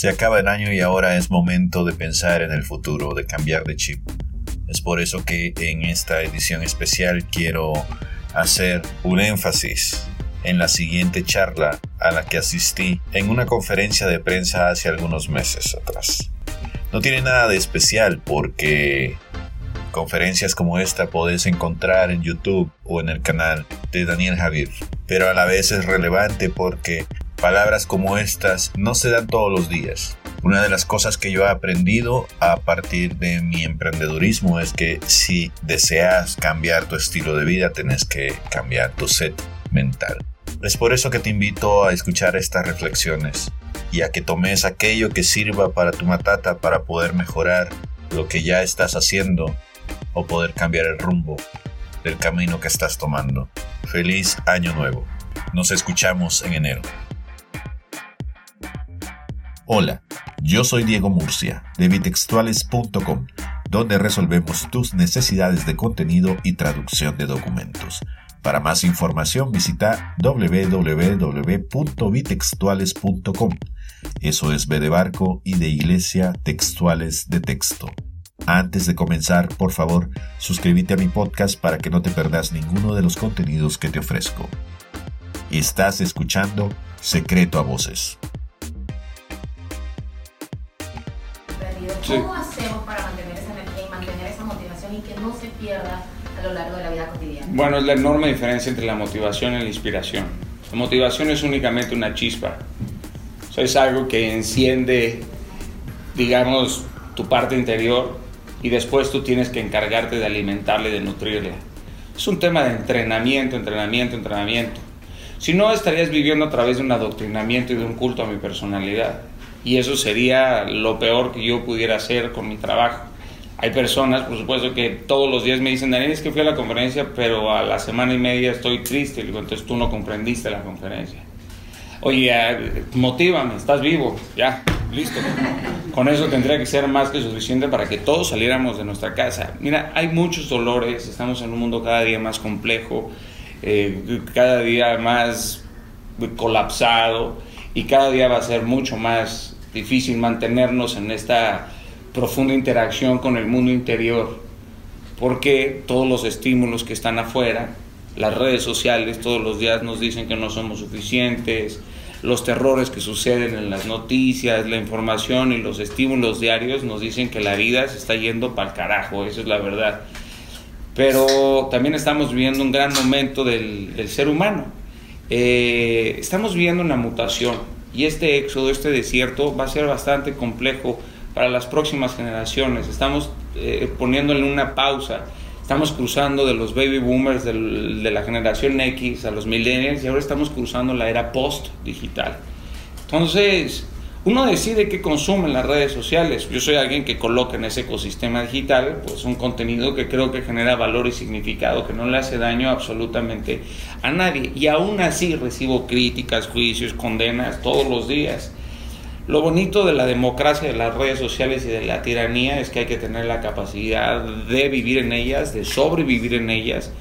Se acaba el año y ahora es momento de pensar en el futuro, de cambiar de chip. Es por eso que en esta edición especial quiero hacer un énfasis en la siguiente charla a la que asistí en una conferencia de prensa hace algunos meses atrás. No tiene nada de especial porque conferencias como esta podés encontrar en YouTube o en el canal de Daniel Javier, pero a la vez es relevante porque palabras como estas no se dan todos los días. Una de las cosas que yo he aprendido a partir de mi emprendedurismo es que si deseas cambiar tu estilo de vida, tenés que cambiar tu set mental. Es por eso que te invito a escuchar estas reflexiones y a que tomes aquello que sirva para tu matata para poder mejorar lo que ya estás haciendo o poder cambiar el rumbo del camino que estás tomando. Feliz año nuevo. Nos escuchamos en enero. Hola, yo soy Diego Murcia de bitextuales.com, donde resolvemos tus necesidades de contenido y traducción de documentos. Para más información visita www.bitextuales.com. Eso es B de barco y de iglesia textuales de texto. Antes de comenzar, por favor, suscríbete a mi podcast para que no te perdas ninguno de los contenidos que te ofrezco. Estás escuchando Secreto a Voces. ¿Cómo hacemos para mantener esa energía y mantener esa motivación y que no se pierda a lo largo de la vida cotidiana? Bueno, es la enorme diferencia entre la motivación y la inspiración. La motivación es únicamente una chispa. O es algo que enciende, digamos, tu parte interior y después tú tienes que encargarte de alimentarla y de nutrirla. Es un tema de entrenamiento, entrenamiento, entrenamiento. Si no, estarías viviendo a través de un adoctrinamiento y de un culto a mi personalidad. Y eso sería lo peor que yo pudiera hacer con mi trabajo. Hay personas, por supuesto, que todos los días me dicen, Daniel, es que fui a la conferencia, pero a la semana y media estoy triste. digo, entonces tú no comprendiste la conferencia. Oye, motívame, estás vivo, ya, listo. Con eso tendría que ser más que suficiente para que todos saliéramos de nuestra casa. Mira, hay muchos dolores, estamos en un mundo cada día más complejo, eh, cada día más colapsado y cada día va a ser mucho más difícil mantenernos en esta profunda interacción con el mundo interior, porque todos los estímulos que están afuera, las redes sociales todos los días nos dicen que no somos suficientes, los terrores que suceden en las noticias, la información y los estímulos diarios nos dicen que la vida se está yendo para el carajo, eso es la verdad. Pero también estamos viviendo un gran momento del, del ser humano. Eh, estamos viviendo una mutación y este éxodo, este desierto va a ser bastante complejo para las próximas generaciones. Estamos eh, poniéndole una pausa. Estamos cruzando de los baby boomers de la generación X a los millennials y ahora estamos cruzando la era post-digital. Entonces, uno decide qué consume en las redes sociales. Yo soy alguien que coloca en ese ecosistema digital pues un contenido que creo que genera valor y significado, que no le hace daño absolutamente a nadie. Y aún así recibo críticas, juicios, condenas todos los días. Lo bonito de la democracia de las redes sociales y de la tiranía es que hay que tener la capacidad de vivir en ellas, de sobrevivir en ellas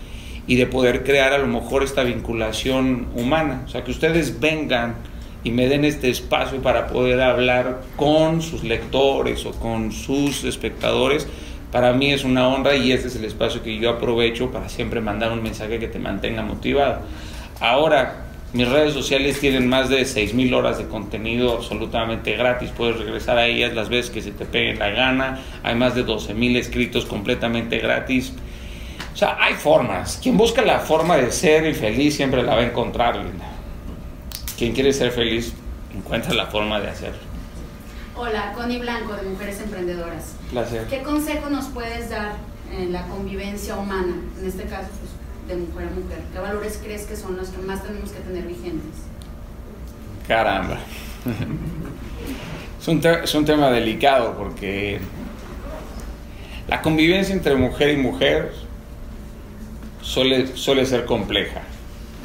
y de poder crear a lo mejor esta vinculación humana. O sea, que ustedes vengan y me den este espacio para poder hablar con sus lectores o con sus espectadores, para mí es una honra y este es el espacio que yo aprovecho para siempre mandar un mensaje que te mantenga motivado. Ahora, mis redes sociales tienen más de 6.000 horas de contenido absolutamente gratis. Puedes regresar a ellas las veces que se te pegue la gana. Hay más de 12.000 escritos completamente gratis. O sea, hay formas. Quien busca la forma de ser feliz siempre la va a encontrar, Linda. Quien quiere ser feliz encuentra la forma de hacerlo. Hola, Connie Blanco de Mujeres Emprendedoras. Placer. ¿Qué consejo nos puedes dar en la convivencia humana? En este caso, pues, de mujer a mujer? ¿Qué valores crees que son los que más tenemos que tener vigentes? Caramba. es, un es un tema delicado porque la convivencia entre mujer y mujer suele, suele ser compleja,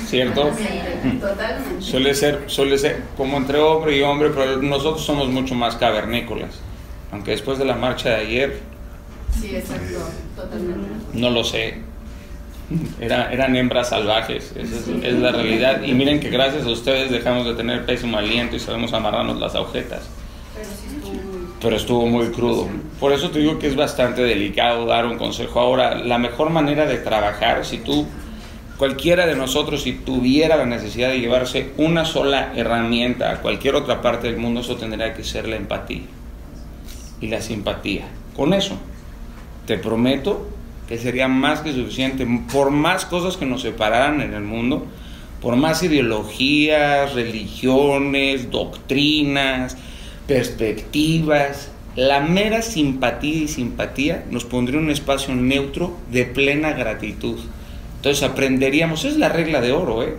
¿cierto? Totalmente. Suele ser, suele ser como entre hombre y hombre, pero nosotros somos mucho más cavernícolas. Aunque después de la marcha de ayer, Sí, exacto, totalmente. no lo sé, era, eran hembras salvajes, esa es, es la realidad. Y miren que gracias a ustedes dejamos de tener pésimo aliento y sabemos amarrarnos las agujetas. Pero sí estuvo muy... pero estuvo muy crudo. Por eso te digo que es bastante delicado dar un consejo. Ahora, la mejor manera de trabajar, si tú, cualquiera de nosotros, si tuviera la necesidad de llevarse una sola herramienta a cualquier otra parte del mundo, eso tendría que ser la empatía y la simpatía. Con eso, te prometo que sería más que suficiente, por más cosas que nos separaran en el mundo, por más ideologías, religiones, doctrinas, perspectivas, la mera simpatía y simpatía nos pondría un espacio neutro de plena gratitud. Entonces aprenderíamos, es la regla de oro, ¿eh?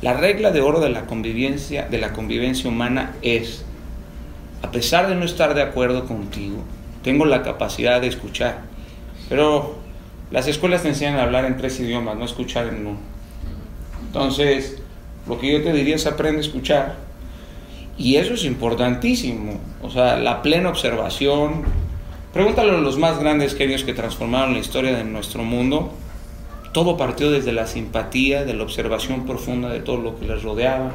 La regla de oro de la convivencia, de la convivencia humana es, a pesar de no estar de acuerdo contigo, tengo la capacidad de escuchar. Pero las escuelas te enseñan a hablar en tres idiomas, no escuchar en uno. Entonces, lo que yo te diría es aprende a escuchar. Y eso es importantísimo. O sea, la plena observación. Pregúntale a los más grandes genios que transformaron la historia de nuestro mundo. Todo partió desde la simpatía, de la observación profunda de todo lo que les rodeaba.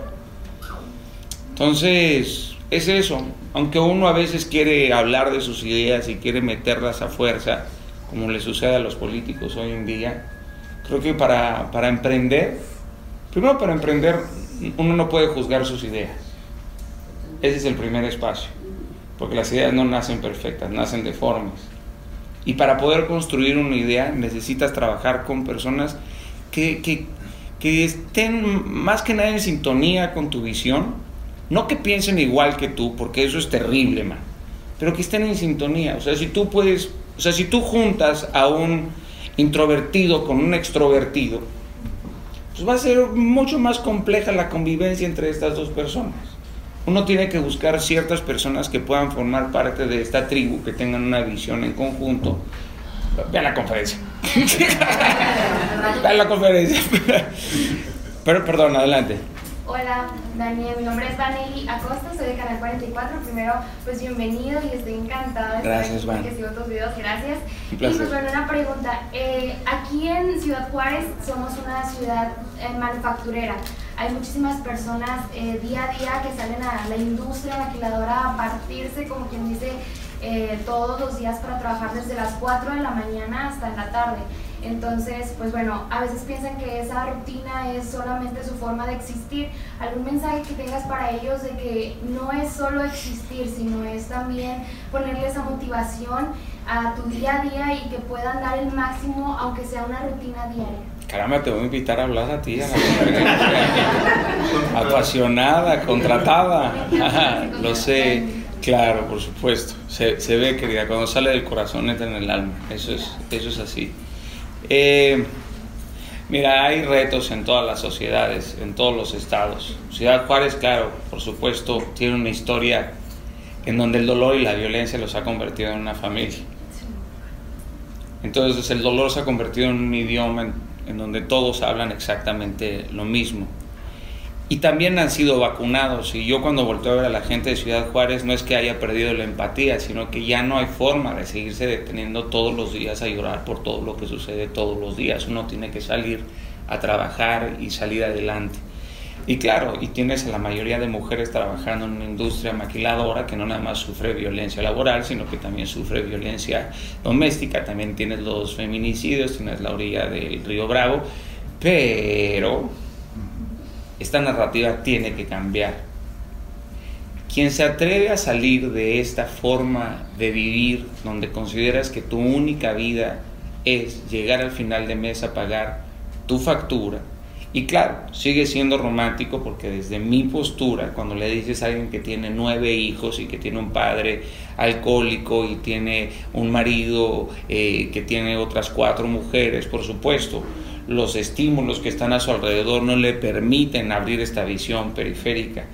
Entonces, es eso. Aunque uno a veces quiere hablar de sus ideas y quiere meterlas a fuerza, como le sucede a los políticos hoy en día, creo que para, para emprender, primero para emprender, uno no puede juzgar sus ideas. Ese es el primer espacio, porque las ideas no nacen perfectas, nacen deformes. Y para poder construir una idea necesitas trabajar con personas que, que, estén más que nada en sintonía con tu visión, no que piensen igual que tú, porque eso es terrible, man, pero que estén en sintonía. O sea, si tú puedes, o sea, si tú juntas a un introvertido con un extrovertido, pues va a ser mucho más compleja la convivencia entre estas dos personas. Uno tiene que buscar ciertas personas que puedan formar parte de esta tribu, que tengan una visión en conjunto. Vean la conferencia. Vean la conferencia. Pero, perdón, adelante. Hola, Daniel, mi nombre es Vanelli Acosta, soy de Canal 44. Primero, pues bienvenido y estoy encantada de Gracias, estar aquí porque sigo tus videos, gracias. Un Y pues bueno, una pregunta. Eh, aquí en Ciudad Juárez somos una ciudad eh, manufacturera. Hay muchísimas personas eh, día a día que salen a la industria maquiladora a partirse, como quien dice, eh, todos los días para trabajar desde las 4 de la mañana hasta en la tarde. Entonces, pues bueno, a veces piensan que esa rutina es solamente su forma de existir. ¿Algún mensaje que tengas para ellos de que no es solo existir, sino es también ponerle esa motivación a tu día a día y que puedan dar el máximo aunque sea una rutina diaria? Caramba, te voy a invitar a hablar a ti, a la. Apasionada, contratada. Lo sé, claro, por supuesto. Se, se ve, querida, cuando sale del corazón entra en el alma. Eso es, eso es así. Eh, mira, hay retos en todas las sociedades, en todos los estados. Ciudad Juárez, claro, por supuesto, tiene una historia en donde el dolor y la violencia los ha convertido en una familia. Entonces el dolor se ha convertido en un idioma en, donde todos hablan exactamente lo mismo. Y también han sido vacunados. Y yo cuando volteo a ver a la gente de Ciudad Juárez no es que haya perdido la empatía, sino que ya no hay forma de seguirse deteniendo todos los días a llorar por todo lo que sucede todos los días. Uno tiene que salir a trabajar y salir adelante. Y claro, y tienes a la mayoría de mujeres trabajando en una industria maquiladora que no nada más sufre violencia laboral, sino que también sufre violencia doméstica. También tienes los feminicidios, tienes la orilla del río Bravo, pero esta narrativa tiene que cambiar. Quien se atreve a salir de esta forma de vivir, donde consideras que tu única vida es llegar al final de mes a pagar tu factura, y claro, sigue siendo romántico porque desde mi postura, cuando le dices a alguien que tiene nueve hijos y que tiene un padre alcohólico y tiene un marido eh, que tiene otras cuatro mujeres, por supuesto, los estímulos que están a su alrededor no le permiten abrir esta visión periférica.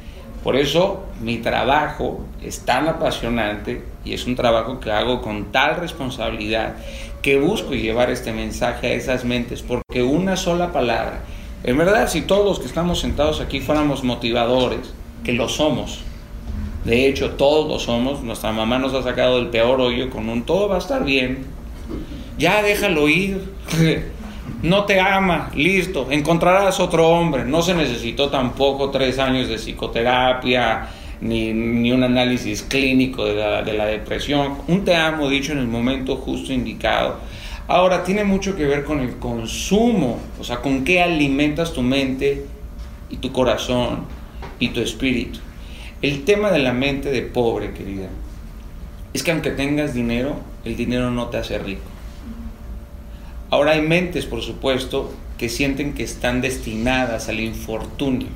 Por eso mi trabajo es tan apasionante y es un trabajo que hago con tal responsabilidad que busco llevar este mensaje a esas mentes, porque una sola palabra, en verdad, si todos los que estamos sentados aquí fuéramos motivadores, que lo somos, de hecho todos lo somos, nuestra mamá nos ha sacado del peor hoyo con un todo va a estar bien, ya déjalo ir, no te ama, listo, encontrarás otro hombre, no se necesitó tampoco tres años de psicoterapia, ni, ni un análisis clínico de la, de la depresión. Un te amo dicho en el momento justo indicado. Ahora, tiene mucho que ver con el consumo, o sea, con qué alimentas tu mente y tu corazón y tu espíritu. El tema de la mente de pobre, querida, es que aunque tengas dinero, el dinero no te hace rico. Ahora hay mentes, por supuesto, que sienten que están destinadas al infortunio,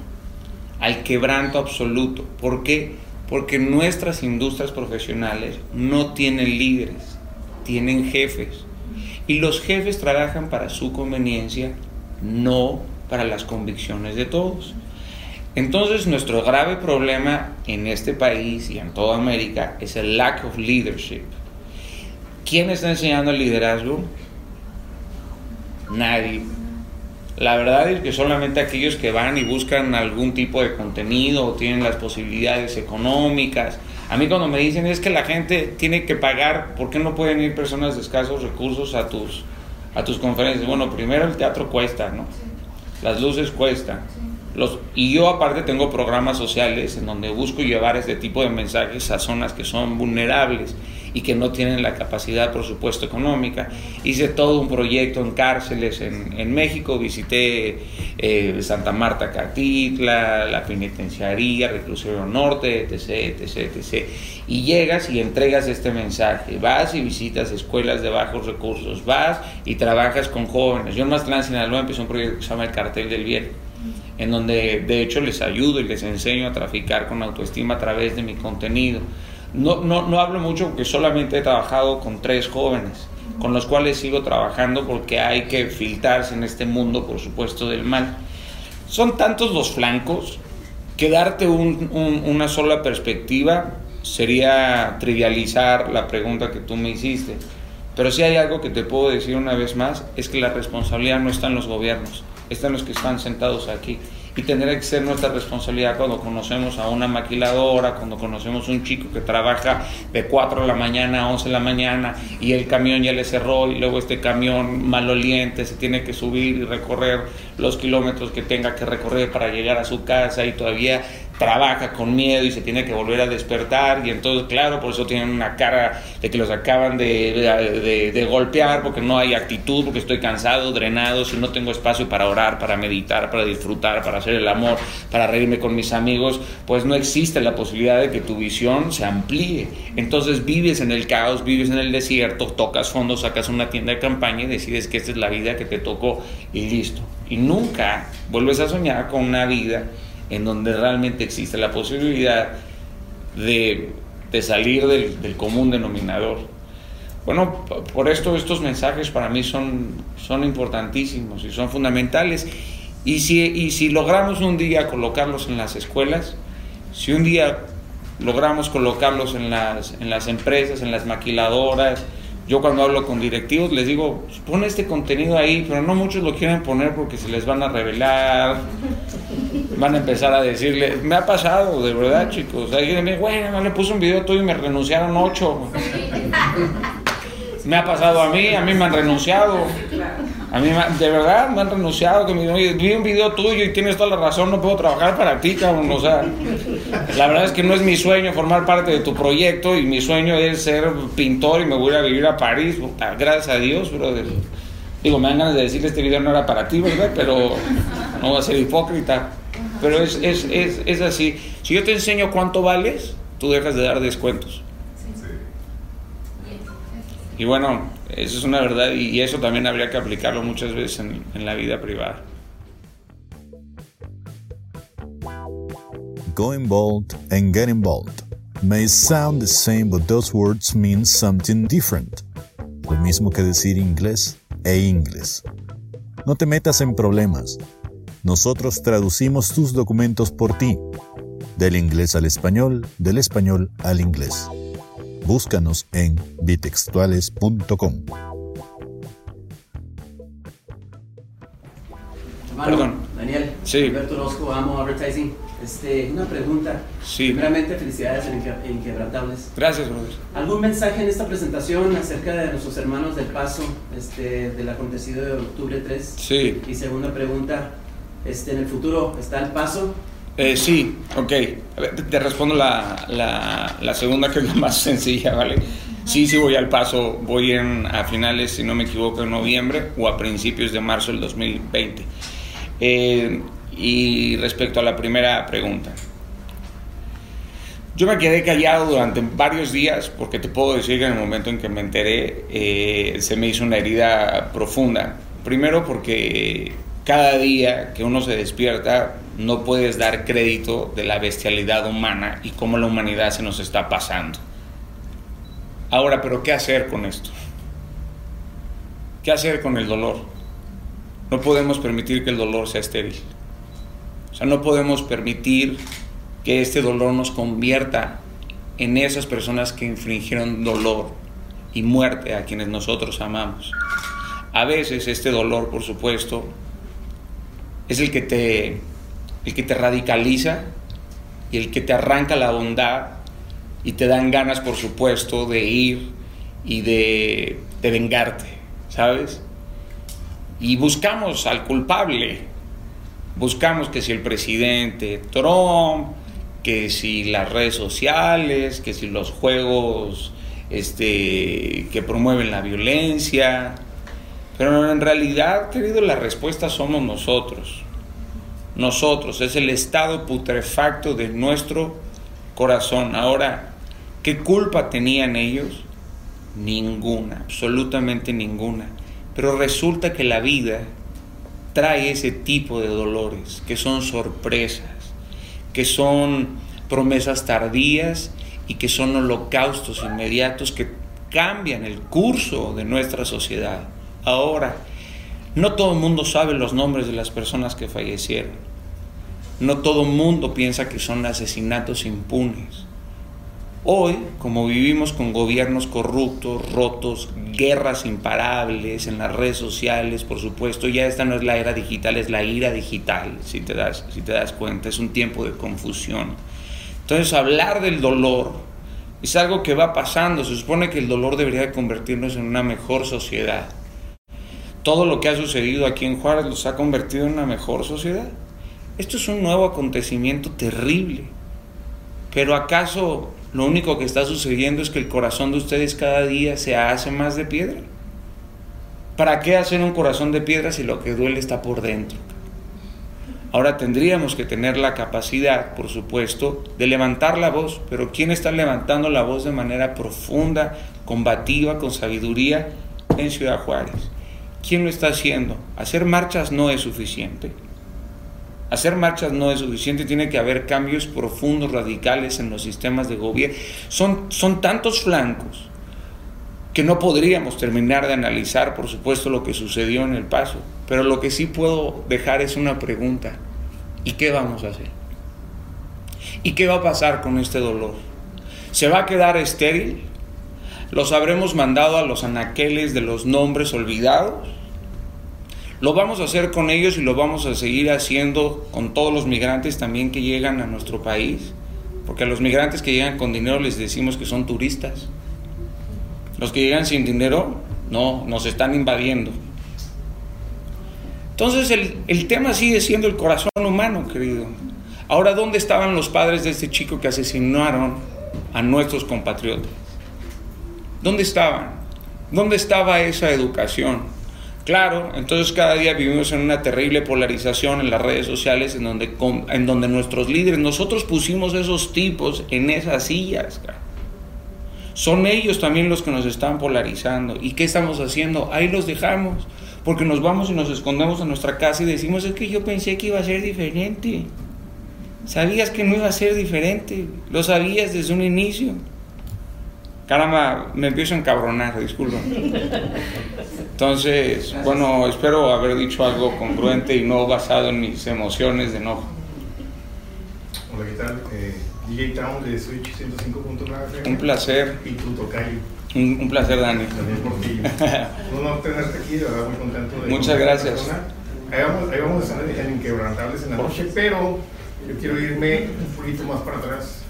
al quebranto absoluto. ¿Por qué? Porque nuestras industrias profesionales no tienen líderes, tienen jefes. Y los jefes trabajan para su conveniencia, no para las convicciones de todos. Entonces nuestro grave problema en este país y en toda América es el lack of leadership. ¿Quién está enseñando el liderazgo? Nadie. La verdad es que solamente aquellos que van y buscan algún tipo de contenido o tienen las posibilidades económicas. A mí cuando me dicen es que la gente tiene que pagar, ¿por qué no pueden ir personas de escasos recursos a tus, a tus conferencias? Bueno, primero el teatro cuesta, ¿no? Las luces cuestan. Los, y yo aparte tengo programas sociales en donde busco llevar este tipo de mensajes a zonas que son vulnerables y que no tienen la capacidad, por supuesto, económica. Hice todo un proyecto en cárceles en, en México, visité eh, Santa Marta, Catitla, la penitenciaría, Reclusorio Norte, etc, etc, etc. Y llegas y entregas este mensaje, vas y visitas escuelas de bajos recursos, vas y trabajas con jóvenes. Yo en Mazatlán, Sinaloa, empecé un proyecto que se llama El Cartel del Bien en donde de hecho les ayudo y les enseño a traficar con autoestima a través de mi contenido. No, no, no hablo mucho porque solamente he trabajado con tres jóvenes, con los cuales sigo trabajando porque hay que filtrarse en este mundo, por supuesto, del mal. Son tantos los flancos que darte un, un, una sola perspectiva sería trivializar la pregunta que tú me hiciste. Pero si hay algo que te puedo decir una vez más, es que la responsabilidad no está en los gobiernos, está en los que están sentados aquí y tendrá que ser nuestra responsabilidad cuando conocemos a una maquiladora, cuando conocemos a un chico que trabaja de 4 de la mañana a 11 de la mañana y el camión ya le cerró y luego este camión maloliente se tiene que subir y recorrer los kilómetros que tenga que recorrer para llegar a su casa y todavía trabaja con miedo y se tiene que volver a despertar y entonces claro por eso tienen una cara de que los acaban de, de, golpear porque no hay actitud porque estoy cansado drenado si no tengo espacio para orar para meditar para disfrutar para hacer el amor para reírme con mis amigos pues no existe la posibilidad de que tu visión se amplíe. Entonces vives en el caos vives en el desierto tocas fondo sacas una tienda de campaña y decides que esta es la vida que te tocó y listo. Y nunca vuelves a soñar con una vida en donde realmente existe la posibilidad de, de salir del, del, común denominador. Bueno, por esto estos mensajes para mí son, son importantísimos y son fundamentales. Y si, y si logramos un día colocarlos en las escuelas, si un día logramos colocarlos en las, en las empresas, en las maquiladoras, yo cuando hablo con directivos les digo, pon este contenido ahí, pero no muchos lo quieren poner porque se les van a revelar, van a empezar a decirle, me ha pasado, de verdad chicos, alguien me bueno, le puse un video tuyo y me renunciaron ocho. Me ha pasado a mí, a mí me han renunciado. A mí, de verdad, me han renunciado. Que me vi un video tuyo y tienes toda la razón, no puedo trabajar para ti, cabrón. O sea, la verdad es que no es mi sueño formar parte de tu proyecto y mi sueño es ser pintor y me voy a vivir a París. Gracias a Dios, brother. Digo, me dan ganas de decirle este video no era para ti, ¿verdad? Pero no voy a ser hipócrita. Pero es, es, es, es así. Si yo te enseño cuánto vales, tú dejas de dar descuentos. Y bueno, eso es una verdad y eso también habría que aplicarlo muchas veces en, en la vida privada. Going bold and getting bold may sound the same, but those words mean something different. Lo mismo que decir inglés e inglés. No te metas en problemas. Nosotros traducimos tus documentos por ti, del inglés al español, del español al inglés. Búscanos en bitextuales.com. Perdón. Daniel, Sí. Alberto Orozco, Amo Advertising. Este, una pregunta. Sí. Primeramente, felicidades en Inque- Inquebrantables. Gracias, brother. ¿Algún mensaje en esta presentación acerca de nuestros hermanos del Paso, este, del acontecido de octubre 3? Sí. Y segunda pregunta, este, en el futuro, ¿está el Paso Eh, sí, ok. Te- respondo la segunda que es la más sencilla, ¿vale? Sí, sí voy al paso, voy en, a finales, si no me equivoco, en noviembre o a principios de marzo del 2020. Eh, y respecto a la primera pregunta, yo me quedé callado durante varios días porque te puedo decir que en el momento en que me enteré eh, se me hizo una herida profunda. Primero porque cada día que uno se despierta no puedes dar crédito de la bestialidad humana y cómo la humanidad se nos está pasando. Ahora, pero ¿qué hacer con esto? ¿Qué hacer con el dolor? No podemos permitir que el dolor sea estéril. O sea, no podemos permitir que este dolor nos convierta en esas personas que infringieron dolor y muerte a quienes nosotros amamos. A veces este dolor, por supuesto, es el que te, el que te radicaliza y el que te arranca la bondad y te dan ganas, por supuesto, de ir y de, de vengarte, ¿sabes? Y buscamos al culpable, buscamos que si el presidente Trump, que si las redes sociales, que si los juegos este, que promueven la violencia. Pero en realidad, querido, la respuesta somos nosotros. Nosotros, es el estado putrefacto de nuestro corazón. Ahora, ¿qué culpa tenían ellos? Ninguna, absolutamente ninguna. Pero resulta que la vida trae ese tipo de dolores, que son sorpresas, que son promesas tardías y que son holocaustos inmediatos que cambian el curso de nuestra sociedad. Ahora, no todo el mundo sabe los nombres de las personas que fallecieron. No todo el mundo piensa que son asesinatos impunes. Hoy, como vivimos con gobiernos corruptos, rotos, guerras imparables en las redes sociales, por supuesto, ya esta no es la era digital, es la ira digital, si te das, si te das cuenta, es un tiempo de confusión. Entonces, hablar del dolor es algo que va pasando, se supone que el dolor debería de convertirnos en una mejor sociedad. Todo lo que ha sucedido aquí en Juárez los ha convertido en una mejor sociedad. Esto es un nuevo acontecimiento terrible. Pero ¿acaso lo único que está sucediendo es que el corazón de ustedes cada día se hace más de piedra? ¿Para qué hacer un corazón de piedra si lo que duele está por dentro? Ahora tendríamos que tener la capacidad, por supuesto, de levantar la voz, pero ¿quién está levantando la voz de manera profunda, combativa, con sabiduría en Ciudad Juárez? ¿Quién lo está haciendo? Hacer marchas no es suficiente. Hacer marchas no es suficiente, tiene que haber cambios profundos, radicales en los sistemas de gobierno. Son, son tantos flancos que no podríamos terminar de analizar, por supuesto, lo que sucedió en el paso. Pero lo que sí puedo dejar es una pregunta. ¿Y qué vamos a hacer? ¿Y qué va a pasar con este dolor? ¿Se va a quedar estéril? ¿Los habremos mandado a los anaqueles de los nombres olvidados? Lo vamos a hacer con ellos y lo vamos a seguir haciendo con todos los migrantes también que llegan a nuestro país. Porque a los migrantes que llegan con dinero les decimos que son turistas. Los que llegan sin dinero, no, nos están invadiendo. Entonces el, el, tema sigue siendo el corazón humano, querido. Ahora, ¿dónde estaban los padres de este chico que asesinaron a nuestros compatriotas? ¿Dónde estaban? ¿Dónde estaba esa educación? Claro, entonces cada día vivimos en una terrible polarización en las redes sociales en donde, en donde nuestros líderes, nosotros pusimos esos tipos en esas sillas. Son ellos también los que nos están polarizando. ¿Y qué estamos haciendo? Ahí los dejamos, porque nos vamos y nos escondemos en nuestra casa y decimos, es que yo pensé que iba a ser diferente. Sabías que no iba a ser diferente, lo sabías desde un inicio. Caramba, me empiezo a encabronar, disculpa. Entonces, bueno, espero haber dicho algo congruente y no basado en mis emociones de enojo. Hola, ¿qué tal? Eh, DJ Town de Switch 105.9. Un placer. Y tu tocayo. Un, un, placer, Dani. También por ti. no, no tenerte aquí, de verdad, muy contento. De Muchas gracias. Ahí vamos, ahí vamos a estar en Inquebrantables en la noche, pero yo quiero irme un poquito más para atrás.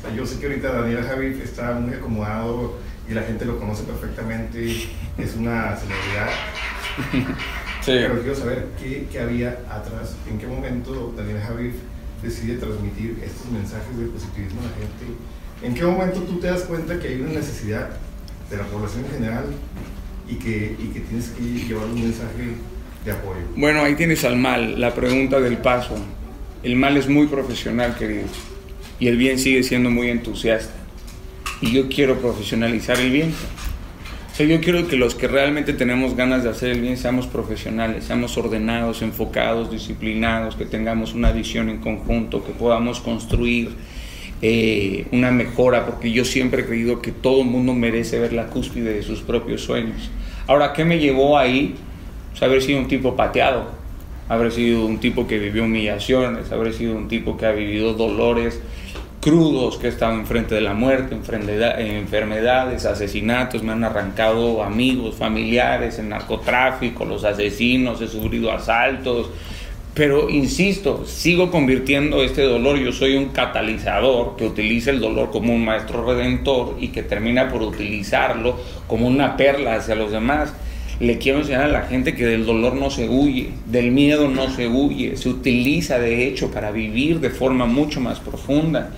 O sea, yo sé que ahorita Daniel Javi está muy acomodado y la gente lo conoce perfectamente, es una celebridad. Sí. Pero quiero saber qué, qué, había atrás, en qué momento Daniel Javi decide transmitir estos mensajes de positivismo a la gente? ¿En qué momento tú te das cuenta que hay una necesidad de la población en general y que, y que tienes que llevar un mensaje de apoyo? Bueno, ahí tienes al mal, la pregunta del paso. El mal es muy profesional, querido, y el bien sigue siendo muy entusiasta. Y yo quiero profesionalizar el bien. O sea, yo quiero que los que realmente tenemos ganas de hacer el bien seamos profesionales, seamos ordenados, enfocados, disciplinados, que tengamos una visión en conjunto, que podamos construir eh, una mejora, porque yo siempre he creído que todo el mundo merece ver la cúspide de sus propios sueños. Ahora, ¿qué me llevó ahí? Pues haber sido un tipo pateado, haber sido un tipo que vivió humillaciones, haber sido un tipo que ha vivido dolores crudos, que estado enfrente de la muerte, enfermedades, asesinatos, me han arrancado amigos, familiares, el narcotráfico, los asesinos, he sufrido asaltos, pero insisto, sigo convirtiendo este dolor, yo soy un catalizador que utiliza el dolor como un maestro redentor y que termina por utilizarlo como una perla hacia los demás. Le quiero enseñar a la gente que del dolor no se huye, del miedo no se huye, se utiliza de hecho para vivir de forma mucho más profunda.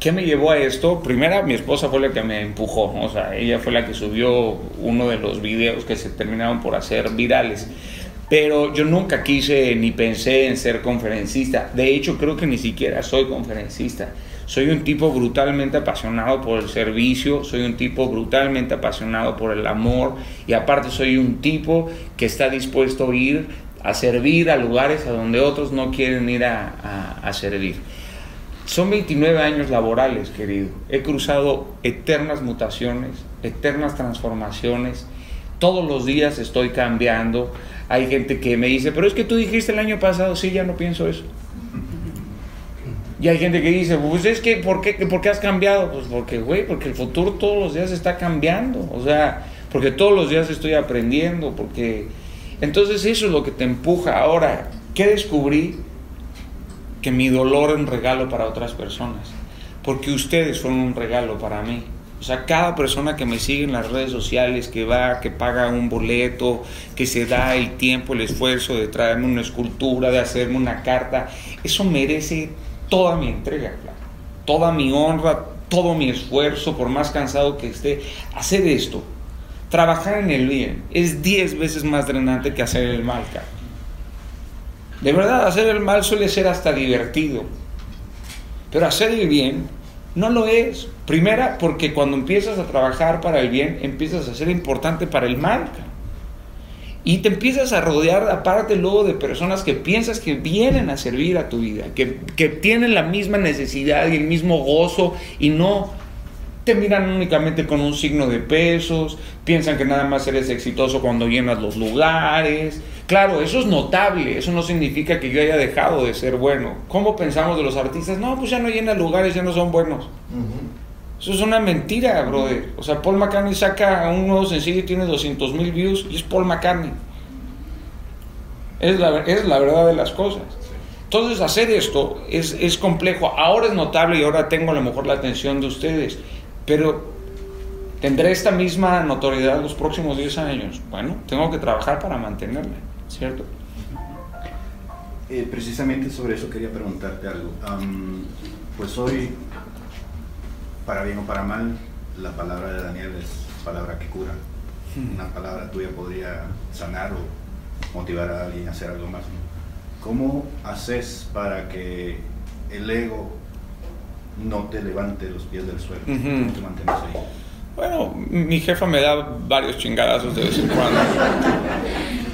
¿Qué me llevó a esto? Primera, mi esposa fue la que me empujó, o sea, ella fue la que subió uno de los videos que se terminaron por hacer virales. Pero yo nunca quise ni pensé en ser conferencista. De hecho, creo que ni siquiera soy conferencista. Soy un tipo brutalmente apasionado por el servicio, soy un tipo brutalmente apasionado por el amor y aparte soy un tipo que está dispuesto a ir a servir a lugares a donde otros no quieren ir a, a servir. Son 29 años laborales, querido. He cruzado eternas mutaciones, eternas transformaciones. Todos los días estoy cambiando. Hay gente que me dice, pero es que tú dijiste el año pasado, sí, ya no pienso eso. Y hay gente que dice, pues es que, ¿por qué, ¿por qué has cambiado? Pues porque, güey, porque el futuro todos los días está cambiando. O sea, porque todos los días estoy aprendiendo, porque... Entonces eso es lo que te empuja. Ahora, ¿qué descubrí? Que mi dolor es un regalo para otras personas. Porque ustedes fueron un regalo para mí. O sea, cada persona que me sigue en las redes sociales, que va, que paga un boleto, que se da el tiempo, el esfuerzo de traerme una escultura, de hacerme una carta, eso merece toda mi entrega, toda mi honra, todo mi esfuerzo, por más cansado que esté, hacer esto, trabajar en el bien, es 10 veces más drenante que hacer el mal, De verdad, hacer el mal suele ser hasta divertido, pero hacer el bien no lo es. Primera, porque cuando empiezas a trabajar para el bien, empiezas a ser importante para el mal. Y te empiezas a rodear, aparte luego, de personas que piensas que vienen a servir a tu vida, que, que tienen la misma necesidad y el mismo gozo y no te miran únicamente con un signo de pesos, piensan que nada más eres exitoso cuando llenas los lugares. Claro, eso es notable, eso no significa que yo haya dejado de ser bueno. ¿Cómo pensamos de los artistas? No, pues ya no llenan lugares, ya no son buenos. Eso es una mentira, brother. O sea, Paul McCartney saca un nuevo sencillo y tiene 200 mil views y es Paul McCartney. Es la, es la verdad de las cosas. Entonces, hacer esto es, es complejo. Ahora es notable y ahora tengo a lo mejor la atención de ustedes. Pero, ¿tendré esta misma notoriedad los próximos 10 años? Bueno, tengo que trabajar para mantenerla, ¿cierto? Eh, precisamente sobre eso quería preguntarte algo. pues hoy para bien o para mal, la palabra de Daniel es palabra que cura. Una palabra tuya podría sanar o motivar a alguien a hacer algo más. ¿Cómo haces para que el ego no te levante los pies del suelo? ¿Cómo te mantienes ahí? Bueno, mi jefa me da varios chingadazos de vez en cuando.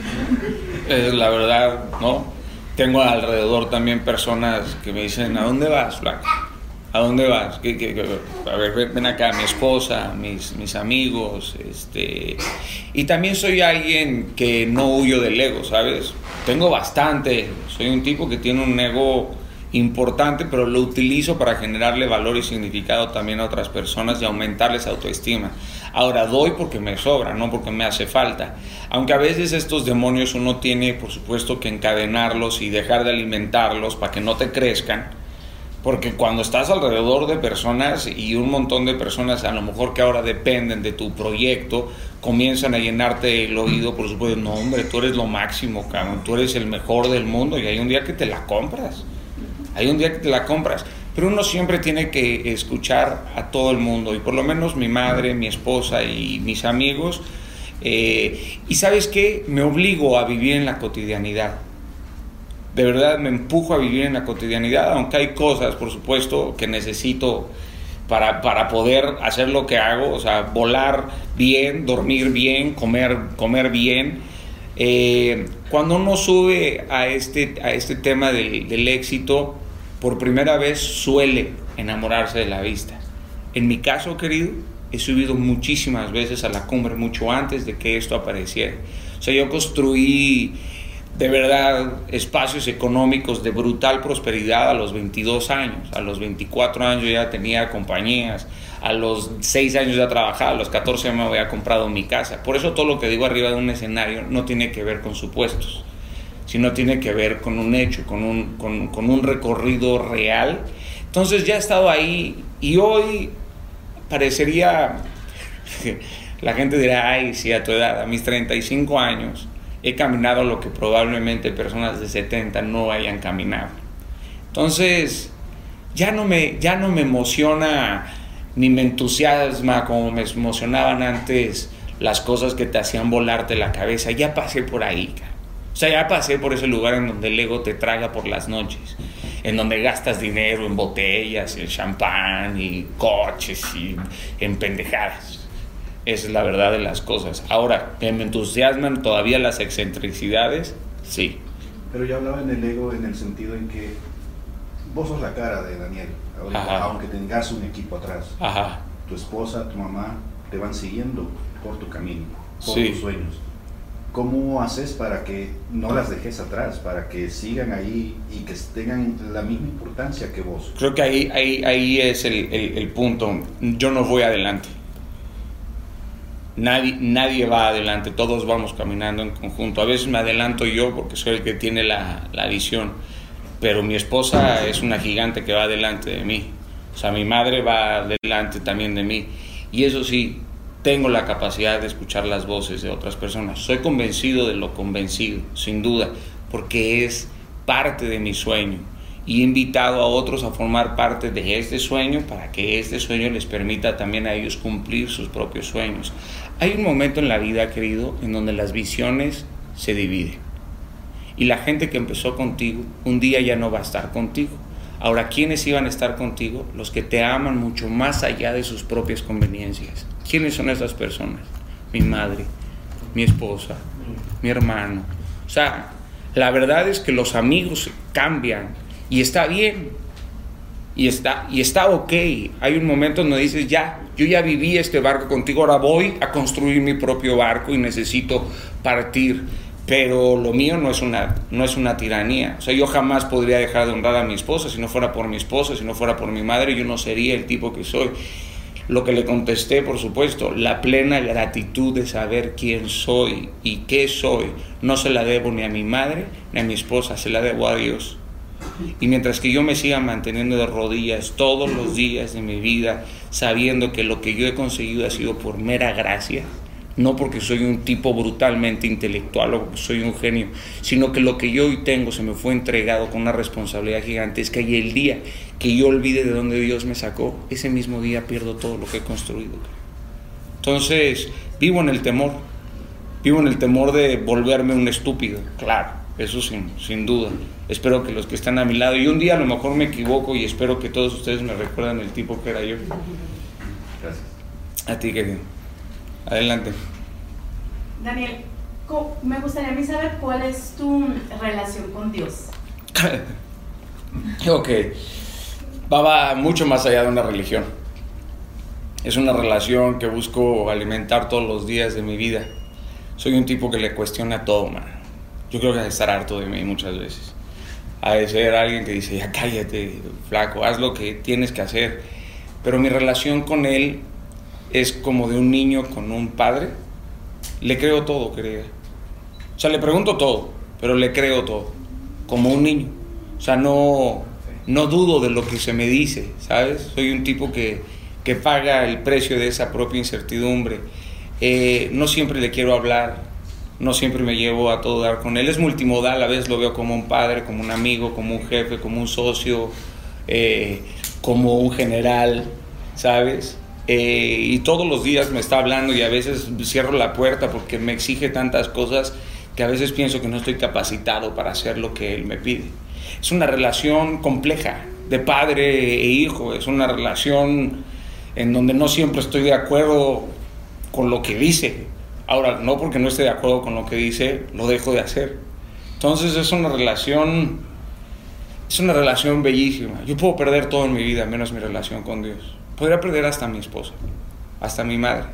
la verdad, ¿no? Tengo alrededor también personas que me dicen, ¿a dónde vas, Flaco? ¿A dónde vas? a ver, ven acá, mi esposa, mis, mis amigos, este... Y también soy alguien que no huyo del ego, ¿sabes? Tengo bastante, soy un tipo que tiene un ego importante, pero lo utilizo para generarle valor y significado también a otras personas y aumentarles autoestima. Ahora doy porque me sobra, no porque me hace falta. Aunque a veces estos demonios uno tiene, por supuesto, que encadenarlos y dejar de alimentarlos para que no te crezcan porque cuando estás alrededor de personas y un montón de personas a lo mejor que ahora dependen de tu proyecto, comienzan a llenarte el oído, por supuesto, no hombre, tú eres lo máximo, cabrón, tú eres el mejor del mundo y hay un día que te la compras. hay un día que te la compras, pero uno siempre tiene que escuchar a todo el mundo, y por lo menos mi madre, mi esposa y mis amigos, eh, y sabes qué, me obligo a vivir en la cotidianidad. De verdad me empujo a vivir en la cotidianidad, aunque hay cosas, por supuesto, que necesito para, para, poder hacer lo que hago, o sea, volar bien, dormir bien, comer, comer bien. Eh, cuando uno sube a este, a este tema del, del éxito, por primera vez suele enamorarse de la vista. En mi caso, querido, he subido muchísimas veces a la cumbre, mucho antes de que esto apareciera. O sea, yo construí de verdad espacios económicos de brutal prosperidad a los 22 años. A los 24 años ya tenía compañías. A los 6 años ya trabajaba. A los 14 me había comprado mi casa. Por eso todo lo que digo arriba de un escenario no tiene que ver con supuestos, sino tiene que ver con un hecho, con un, con, un recorrido real. Entonces ya he estado ahí y hoy parecería, la gente dirá, ay, sí, a tu edad, a mis 35 años, he caminado lo que probablemente personas de 70 no hayan caminado. Entonces, ya no me, ya no me emociona ni me entusiasma como me emocionaban antes las cosas que te hacían volarte la cabeza. Ya pasé por ahí. O sea, ya pasé por ese lugar en donde el ego te traga por las noches, en donde gastas dinero en botellas, en champán y coches y en pendejadas. Esa es la verdad de las cosas. Ahora, ¿me entusiasman todavía las excentricidades? Sí. Pero yo hablaba en el ego en el sentido en que vos sos la cara de Daniel, ahorita, aunque tengas un equipo atrás. Ajá. Tu esposa, tu mamá te van siguiendo por tu camino, por Sí. tus sueños. ¿Cómo haces para que no las dejes atrás, para que sigan ahí y que tengan la misma importancia que vos? Creo que ahí, ahí, ahí es el, el- el punto. Yo no voy adelante. Nadie, nadie va adelante, todos vamos caminando en conjunto. A veces me adelanto yo porque soy el que tiene la, la visión, pero mi esposa es una gigante que va adelante de mí. O sea, mi madre va adelante también de mí. Y eso sí, tengo la capacidad de escuchar las voces de otras personas. Soy convencido de lo convencido, sin duda, porque es parte de mi sueño. Y he invitado a otros a formar parte de este sueño para que este sueño les permita también a ellos cumplir sus propios sueños. Hay un momento en la vida, querido, en donde las visiones se dividen. Y la gente que empezó contigo, un día ya no va a estar contigo. Ahora, ¿quiénes iban a estar contigo? Los que te aman mucho más allá de sus propias conveniencias. ¿Quiénes son esas personas? Mi madre, mi esposa, mi hermano. O sea, la verdad es que los amigos cambian y está bien. Y está, y está ok. Hay un momento donde dices, ya, yo ya viví este barco contigo, ahora voy a construir mi propio barco y necesito partir. Pero lo mío no es una, no es una tiranía. O sea, yo jamás podría dejar de honrar a mi esposa si no fuera por mi esposa, si no fuera por mi madre, yo no sería el tipo que soy. Lo que le contesté, por supuesto, la plena gratitud de saber quién soy y qué soy, no se la debo ni a mi madre ni a mi esposa, se la debo a Dios. Y mientras que yo me siga manteniendo de rodillas todos los días de mi vida, sabiendo que lo que yo he conseguido ha sido por mera gracia, no porque soy un tipo brutalmente intelectual o porque soy un genio, sino que lo que yo hoy tengo se me fue entregado con una responsabilidad gigantesca y el día que yo olvide de dónde Dios me sacó, ese mismo día pierdo todo lo que he construido. Entonces, vivo en el temor, vivo en el temor de volverme un estúpido, claro, eso sin, sin duda. Espero que los que están a mi lado, y un día a lo mejor me equivoco y espero que todos ustedes me recuerden el tipo que era yo. Gracias. A ti, querido. Adelante. Daniel, me gustaría a mí saber cuál es tu relación con Dios. ok. Va, va mucho más allá de una religión. Es una relación que busco alimentar todos los días de mi vida. Soy un tipo que le cuestiona todo, man. Yo creo que ha de estar harto de mí muchas veces. Ha de ser alguien que dice, ya cállate, flaco, haz lo que tienes que hacer. Pero mi relación con él es como de un niño con un padre. Le creo todo, querida. O sea, le pregunto todo, pero le creo todo. Como un niño. O sea, no, no dudo de lo que se me dice, ¿sabes? Soy un tipo que, que paga el precio de esa propia incertidumbre. Eh, no siempre le quiero hablar, no siempre me llevo a todo dar con él. Es multimodal, a veces lo veo como un padre, como un amigo, como un jefe, como un socio, eh, como un general, ¿sabes? Eh, y todos los días me está hablando y a veces cierro la puerta porque me exige tantas cosas que a veces pienso que no estoy capacitado para hacer lo que él me pide. Es una relación compleja de padre e hijo, es una relación en donde no siempre estoy de acuerdo con lo que dice. Ahora, no porque no esté de acuerdo con lo que dice, lo dejo de hacer. Entonces es una relación, es una relación bellísima. Yo puedo perder todo en mi vida, menos mi relación con Dios. Podría perder hasta mi esposa, hasta mi madre.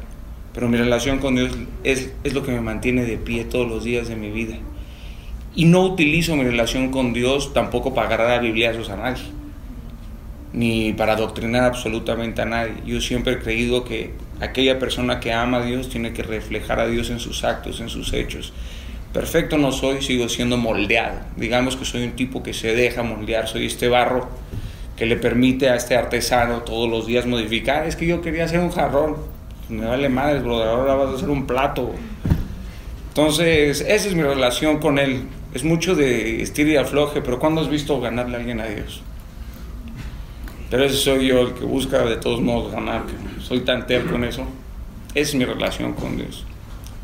Pero mi relación con Dios es, es lo que me mantiene de pie todos los días de mi vida. Y no utilizo mi relación con Dios tampoco para agarrar a bibliazos a nadie, ni para adoctrinar absolutamente a nadie. Yo siempre he creído que aquella persona que ama a Dios tiene que reflejar a Dios en sus actos, en sus hechos. Perfecto no soy, sigo siendo moldeado. Digamos que soy un tipo que se deja moldear, soy este barro que le permite a este artesano todos los días modificar. Es que yo quería hacer un jarrón, me vale madre, brother, ahora vas a hacer un plato. Entonces, esa es mi relación con él. Es mucho de estilo y afloje, pero ¿cuándo has visto ganarle a alguien a Dios? Pero ese soy yo, el que busca de todos modos ganar, soy tan terco en eso. Esa es mi relación con Dios.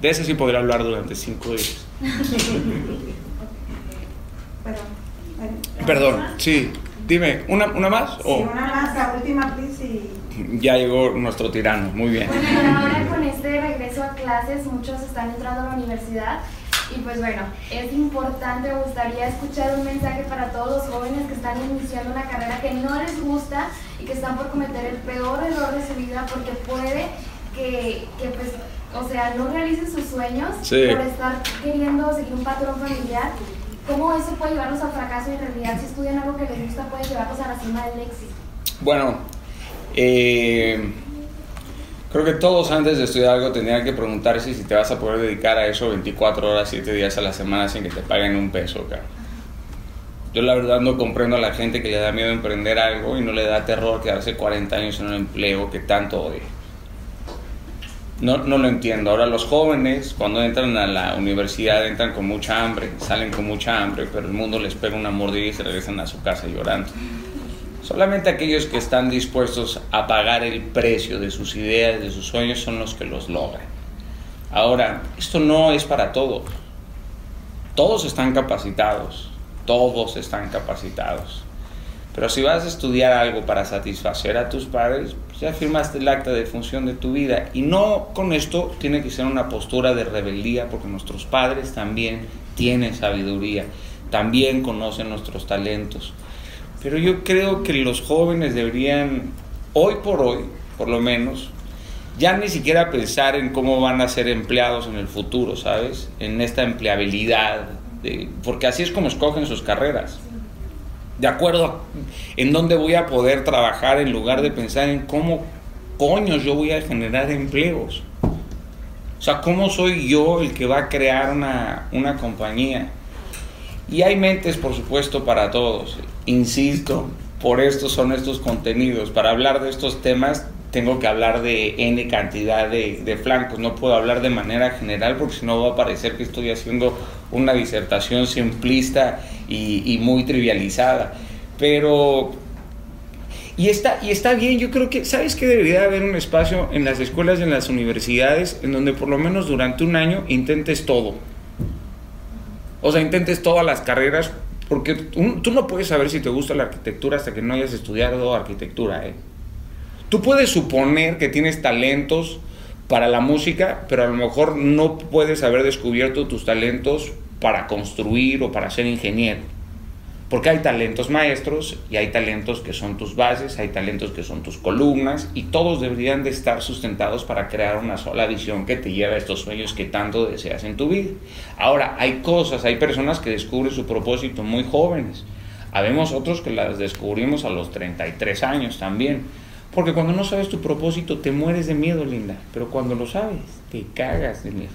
De ese sí podría hablar durante cinco días. Perdón, sí. Dime, ¿una, una más? Sí, una más, la última, please. Y... Ya llegó nuestro tirano, muy bien. Bueno, ahora con este regreso a clases, muchos están entrando a la universidad y pues bueno, es importante, me gustaría escuchar un mensaje para todos los jóvenes que están iniciando una carrera que no les gusta y que están por cometer el peor error de su vida porque puede que, que pues, o sea, no realicen sus sueños Sí. por estar queriendo seguir un patrón familiar. ¿Cómo eso puede llevarlos al fracaso y en realidad si estudian algo que les gusta puede llevarlos a la cima del éxito? Bueno, eh, creo que todos antes de estudiar algo tendrían que preguntarse si te vas a poder dedicar a eso 24 horas, 7 días a la semana sin que te paguen un peso, cara. Yo la verdad no comprendo a la gente que le da miedo emprender algo y no le da terror quedarse 40 años en un empleo que tanto odia. No, no lo entiendo. Ahora los jóvenes cuando entran a la universidad entran con mucha hambre, salen con mucha hambre, pero el mundo les pega una mordida y se regresan a su casa llorando. Solamente aquellos que están dispuestos a pagar el precio de sus ideas, de sus sueños, son los que los logran. Ahora, esto no es para todos. Todos están capacitados, todos están capacitados. Pero si vas a estudiar algo para satisfacer a tus padres, firmaste el acta de función de tu vida. Y no con esto tiene que ser una postura de rebeldía, porque nuestros padres también tienen sabiduría, también conocen nuestros talentos. Pero yo creo que los jóvenes deberían, hoy por hoy, por lo menos, ya ni siquiera pensar en cómo van a ser empleados en el futuro, ¿sabes? En esta empleabilidad, porque así es como escogen sus carreras. De acuerdo en dónde voy a poder trabajar en lugar de pensar en cómo coños yo voy a generar empleos. O sea, cómo soy yo el que va a crear una, una compañía. Y hay mentes, por supuesto, para todos. Insisto, por esto son estos contenidos. Para hablar de estos temas tengo que hablar de N cantidad de, flancos. No puedo hablar de manera general porque si no va a parecer que estoy haciendo una disertación simplista y, muy trivializada. Pero... Y está, y está bien, yo creo que, ¿sabes que Debería haber un espacio en las escuelas en las universidades en donde por lo menos durante un año intentes todo. O sea, intentes todas las carreras, porque tú, tú no puedes saber si te gusta la arquitectura hasta que no hayas estudiado arquitectura. ¿eh? Tú puedes suponer que tienes talentos para la música, pero a lo mejor no puedes haber descubierto tus talentos para construir o para ser ingeniero. Porque hay talentos maestros y hay talentos que son tus bases, hay talentos que son tus columnas y todos deberían de estar sustentados para crear una sola visión que te lleve a estos sueños que tanto deseas en tu vida. Ahora, hay cosas, hay personas que descubren su propósito muy jóvenes. Habemos otros que las descubrimos a los 33 años también. Porque cuando no sabes tu propósito te mueres de miedo, linda. Pero cuando lo sabes, te cagas de miedo.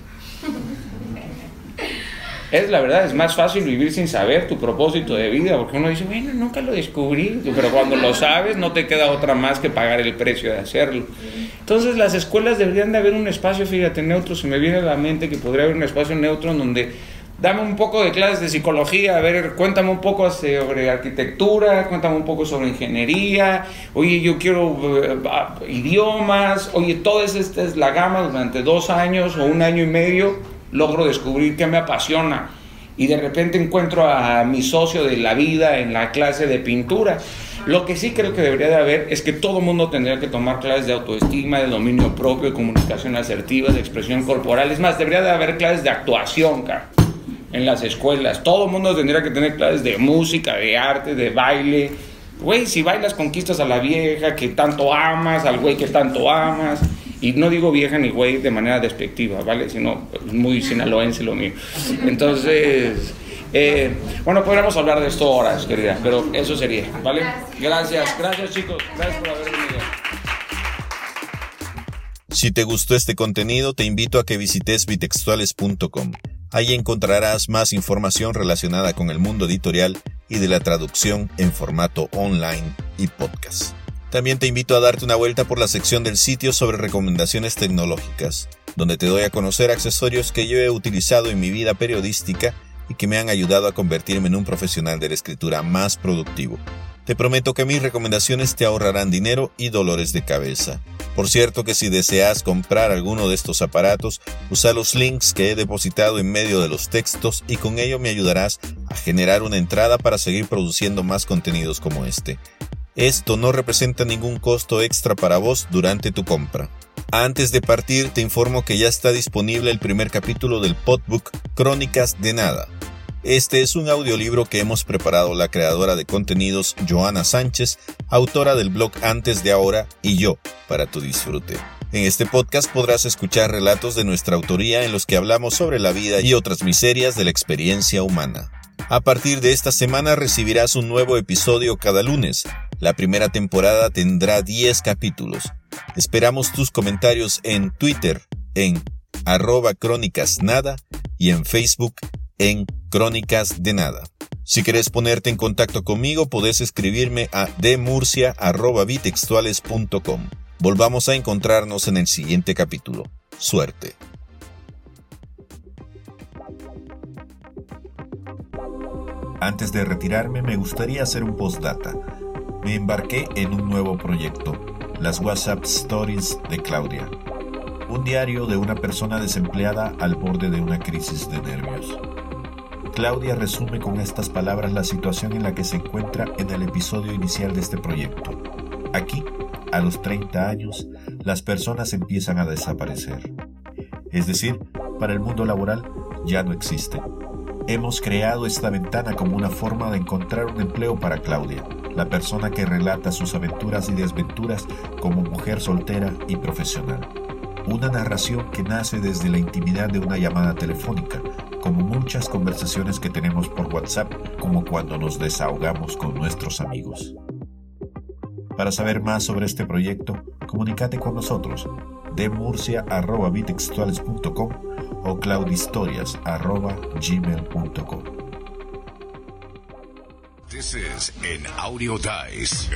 Es la verdad, es más fácil vivir sin saber tu propósito de vida, porque uno dice, bueno, nunca lo descubrí, pero cuando lo sabes no te queda otra más que pagar el precio de hacerlo. Entonces las escuelas deberían de haber un espacio, fíjate, neutro, se me viene a la mente que podría haber un espacio neutro en donde dame un poco de clases de psicología, a ver, cuéntame un poco sobre arquitectura, cuéntame un poco sobre ingeniería, oye, yo quiero eh, idiomas, oye, toda esta es la gama durante dos años o un año y medio, logro descubrir qué me apasiona y de repente encuentro a mi socio de la vida en la clase de pintura. Lo que sí creo que debería de haber es que todo mundo tendría que tomar clases de autoestima, de dominio propio, de comunicación asertiva, de expresión corporal. Es más, debería de haber clases de actuación, cara en las escuelas. Todo mundo tendría que tener clases de música, de arte, de baile. Güey, si bailas conquistas a la vieja que tanto amas, al güey que tanto amas. Y no digo vieja ni güey de manera despectiva, ¿vale? Sino muy sinaloense lo mío. Entonces, eh, bueno, podríamos hablar de esto horas, querida, pero eso sería, ¿vale? Gracias, gracias chicos, gracias por haber venido. Si te gustó este contenido, te invito a que visites bitextuales.com. Ahí encontrarás más información relacionada con el mundo editorial y de la traducción en formato online y podcast. También te invito a darte una vuelta por la sección del sitio sobre recomendaciones tecnológicas, donde te doy a conocer accesorios que yo he utilizado en mi vida periodística y que me han ayudado a convertirme en un profesional de la escritura más productivo. Te prometo que mis recomendaciones te ahorrarán dinero y dolores de cabeza. Por cierto que si deseas comprar alguno de estos aparatos, usa los links que he depositado en medio de los textos y con ello me ayudarás a generar una entrada para seguir produciendo más contenidos como este. Esto no representa ningún costo extra para vos durante tu compra. Antes de partir te informo que ya está disponible el primer capítulo del podbook Crónicas de Nada este es un audiolibro que hemos preparado la creadora de contenidos Joana Sánchez, autora del blog Antes de Ahora y yo, para tu disfrute. En este podcast podrás escuchar relatos de nuestra autoría en los que hablamos sobre la vida y otras miserias de la experiencia humana. A partir de esta semana recibirás un nuevo episodio cada lunes. La primera temporada tendrá 10 capítulos. Esperamos tus comentarios en Twitter, en arroba crónicas nada y en Facebook en Crónicas de Nada. Si quieres ponerte en contacto conmigo, podés escribirme a demurcia.bitextuales.com. Volvamos a encontrarnos en el siguiente capítulo. Suerte. Antes de retirarme, me gustaría hacer un postdata. Me embarqué en un nuevo proyecto, las WhatsApp Stories de Claudia. Un diario de una persona desempleada al borde de una crisis de nervios. Claudia resume con estas palabras la situación en la que se encuentra en el episodio inicial de este proyecto. Aquí, a los 30 años, las personas empiezan a desaparecer. Es decir, para el mundo laboral ya no existen. Hemos creado esta ventana como una forma de encontrar un empleo para Claudia, la persona que relata sus aventuras y desventuras como mujer soltera y profesional. Una narración que nace desde la intimidad de una llamada telefónica, como muchas conversaciones que tenemos por WhatsApp, como cuando nos desahogamos con nuestros amigos. Para saber más sobre este proyecto, comunícate con nosotros de murcia.bitextuales.com o claudistorias.gmail.com. This is an Audio Dice.